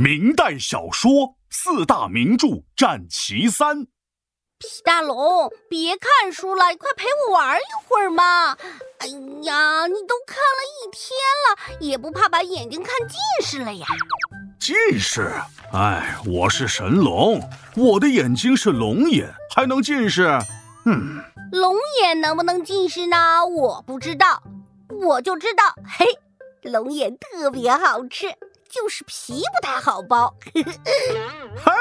明代小说四大名著占其三。皮大龙，别看书了，快陪我玩一会儿嘛！哎呀，你都看了一天了，也不怕把眼睛看近视了呀？近视？哎，我是神龙，我的眼睛是龙眼，还能近视？嗯，龙眼能不能近视呢？我不知道，我就知道，嘿，龙眼特别好吃。就是皮不太好剥。嗨，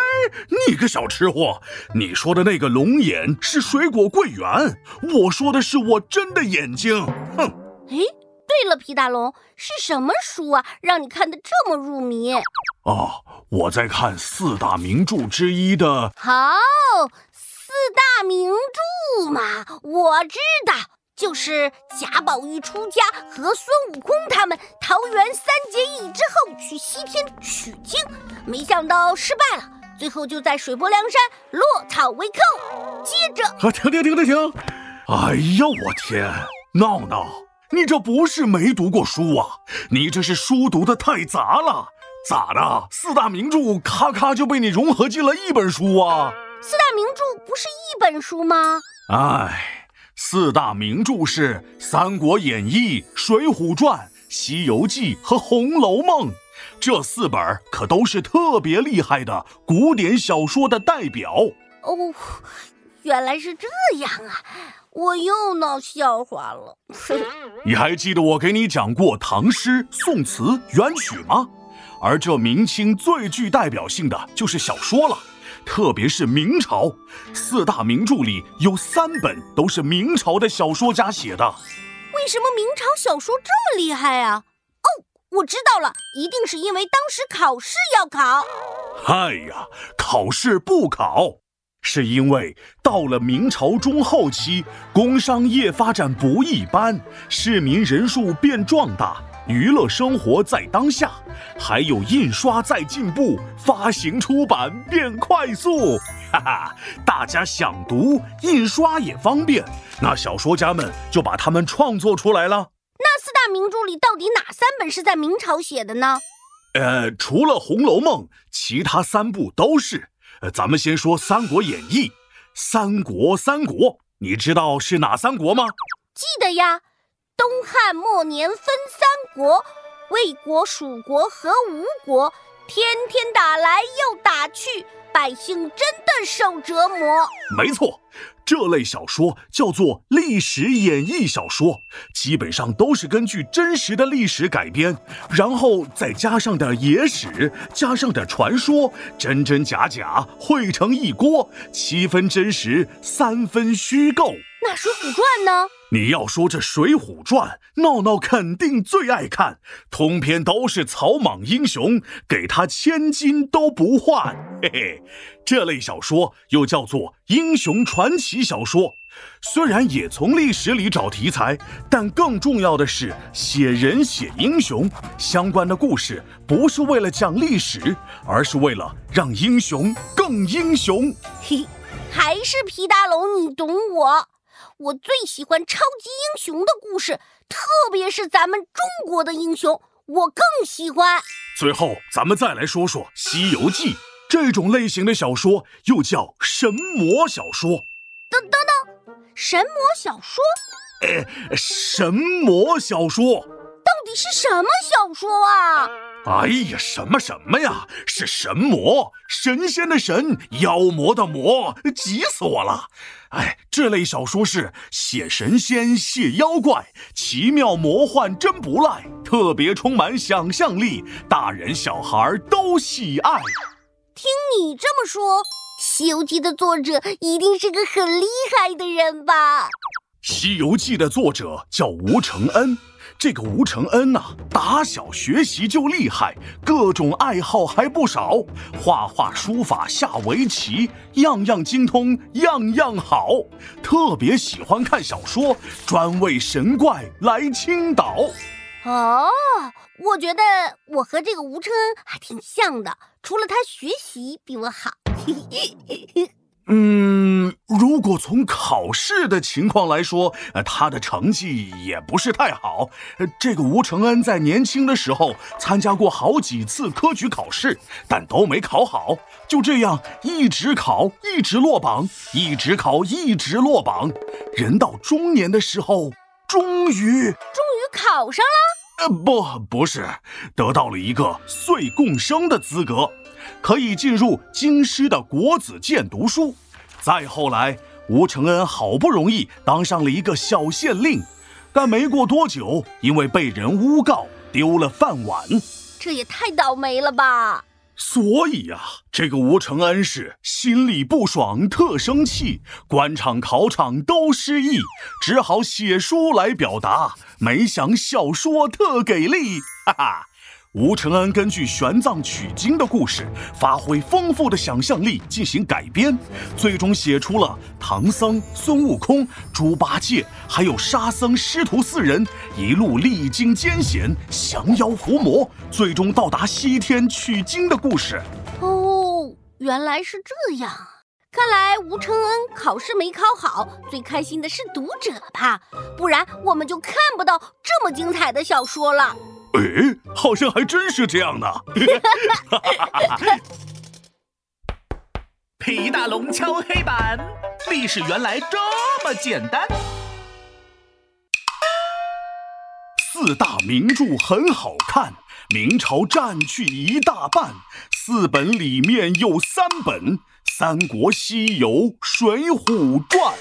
你个小吃货，你说的那个龙眼是水果桂圆，我说的是我真的眼睛。哼！哎，对了，皮大龙，是什么书啊，让你看得这么入迷？哦，我在看四大名著之一的。好，四大名著嘛，我知道。就是贾宝玉出家和孙悟空他们桃园三结义之后去西天取经，没想到失败了，最后就在水泊梁山落草为寇。接着，啊，停停停停停！哎呀，我天，闹闹，你这不是没读过书啊，你这是书读的太杂了。咋的？四大名著咔咔就被你融合进了一本书啊？四大名著不是一本书吗？哎。四大名著是《三国演义》《水浒传》《西游记》和《红楼梦》，这四本可都是特别厉害的古典小说的代表。哦，原来是这样啊！我又闹笑话了。你还记得我给你讲过唐诗、宋词、元曲吗？而这明清最具代表性的就是小说了。特别是明朝四大名著里有三本都是明朝的小说家写的。为什么明朝小说这么厉害啊？哦，我知道了，一定是因为当时考试要考。嗨呀，考试不考，是因为到了明朝中后期，工商业发展不一般，市民人数变壮大。娱乐生活在当下，还有印刷在进步，发行出版变快速，哈哈，大家想读，印刷也方便，那小说家们就把他们创作出来了。那四大名著里到底哪三本是在明朝写的呢？呃，除了《红楼梦》，其他三部都是。呃，咱们先说《三国演义》，三国三国，你知道是哪三国吗？记得呀。东汉末年分三国，魏国、蜀国和吴国，天天打来又打去，百姓真的受折磨。没错，这类小说叫做历史演义小说，基本上都是根据真实的历史改编，然后再加上点野史，加上点传说，真真假假汇成一锅，七分真实，三分虚构。那《水浒传》呢？你要说这《水浒传》，闹闹肯定最爱看，通篇都是草莽英雄，给他千金都不换。嘿嘿，这类小说又叫做英雄传奇小说。虽然也从历史里找题材，但更重要的是写人写英雄。相关的故事不是为了讲历史，而是为了让英雄更英雄。嘿，还是皮大龙，你懂我。我最喜欢超级英雄的故事，特别是咱们中国的英雄，我更喜欢。最后，咱们再来说说《西游记》这种类型的小说，又叫神魔小说。等等等，神魔小说？呃，神魔小说到底是什么小说啊？哎呀，什么什么呀？是神魔，神仙的神，妖魔的魔，急死我了！哎，这类小说是写神仙、写妖怪，奇妙魔幻真不赖，特别充满想象力，大人小孩都喜爱。听你这么说，《西游记》的作者一定是个很厉害的人吧？《西游记》的作者叫吴承恩。这个吴承恩呐，打小学习就厉害，各种爱好还不少，画画、书法、下围棋，样样精通，样样好。特别喜欢看小说，专为神怪来倾倒。哦，我觉得我和这个吴承恩还挺像的，除了他学习比我好。嗯，如果从考试的情况来说，呃，他的成绩也不是太好。呃，这个吴承恩在年轻的时候参加过好几次科举考试，但都没考好，就这样一直考，一直落榜，一直考，一直落榜。人到中年的时候，终于，终于考上了。呃，不，不是，得到了一个岁贡生的资格。可以进入京师的国子监读书。再后来，吴承恩好不容易当上了一个小县令，但没过多久，因为被人诬告，丢了饭碗。这也太倒霉了吧！所以呀，这个吴承恩是心里不爽，特生气，官场考场都失意，只好写书来表达。没想小说特给力，哈哈。吴承恩根据玄奘取经的故事，发挥丰富的想象力进行改编，最终写出了唐僧、孙悟空、猪八戒，还有沙僧师徒四人一路历经艰险，降妖伏魔，最终到达西天取经的故事。哦，原来是这样。看来吴承恩考试没考好，最开心的是读者吧？不然我们就看不到这么精彩的小说了。哎，好像还真是这样呢。皮大龙敲黑板，历史原来这么简单。四大名著很好看，明朝占去一大半。四本里面有三本，《三国》《西游》《水浒传》。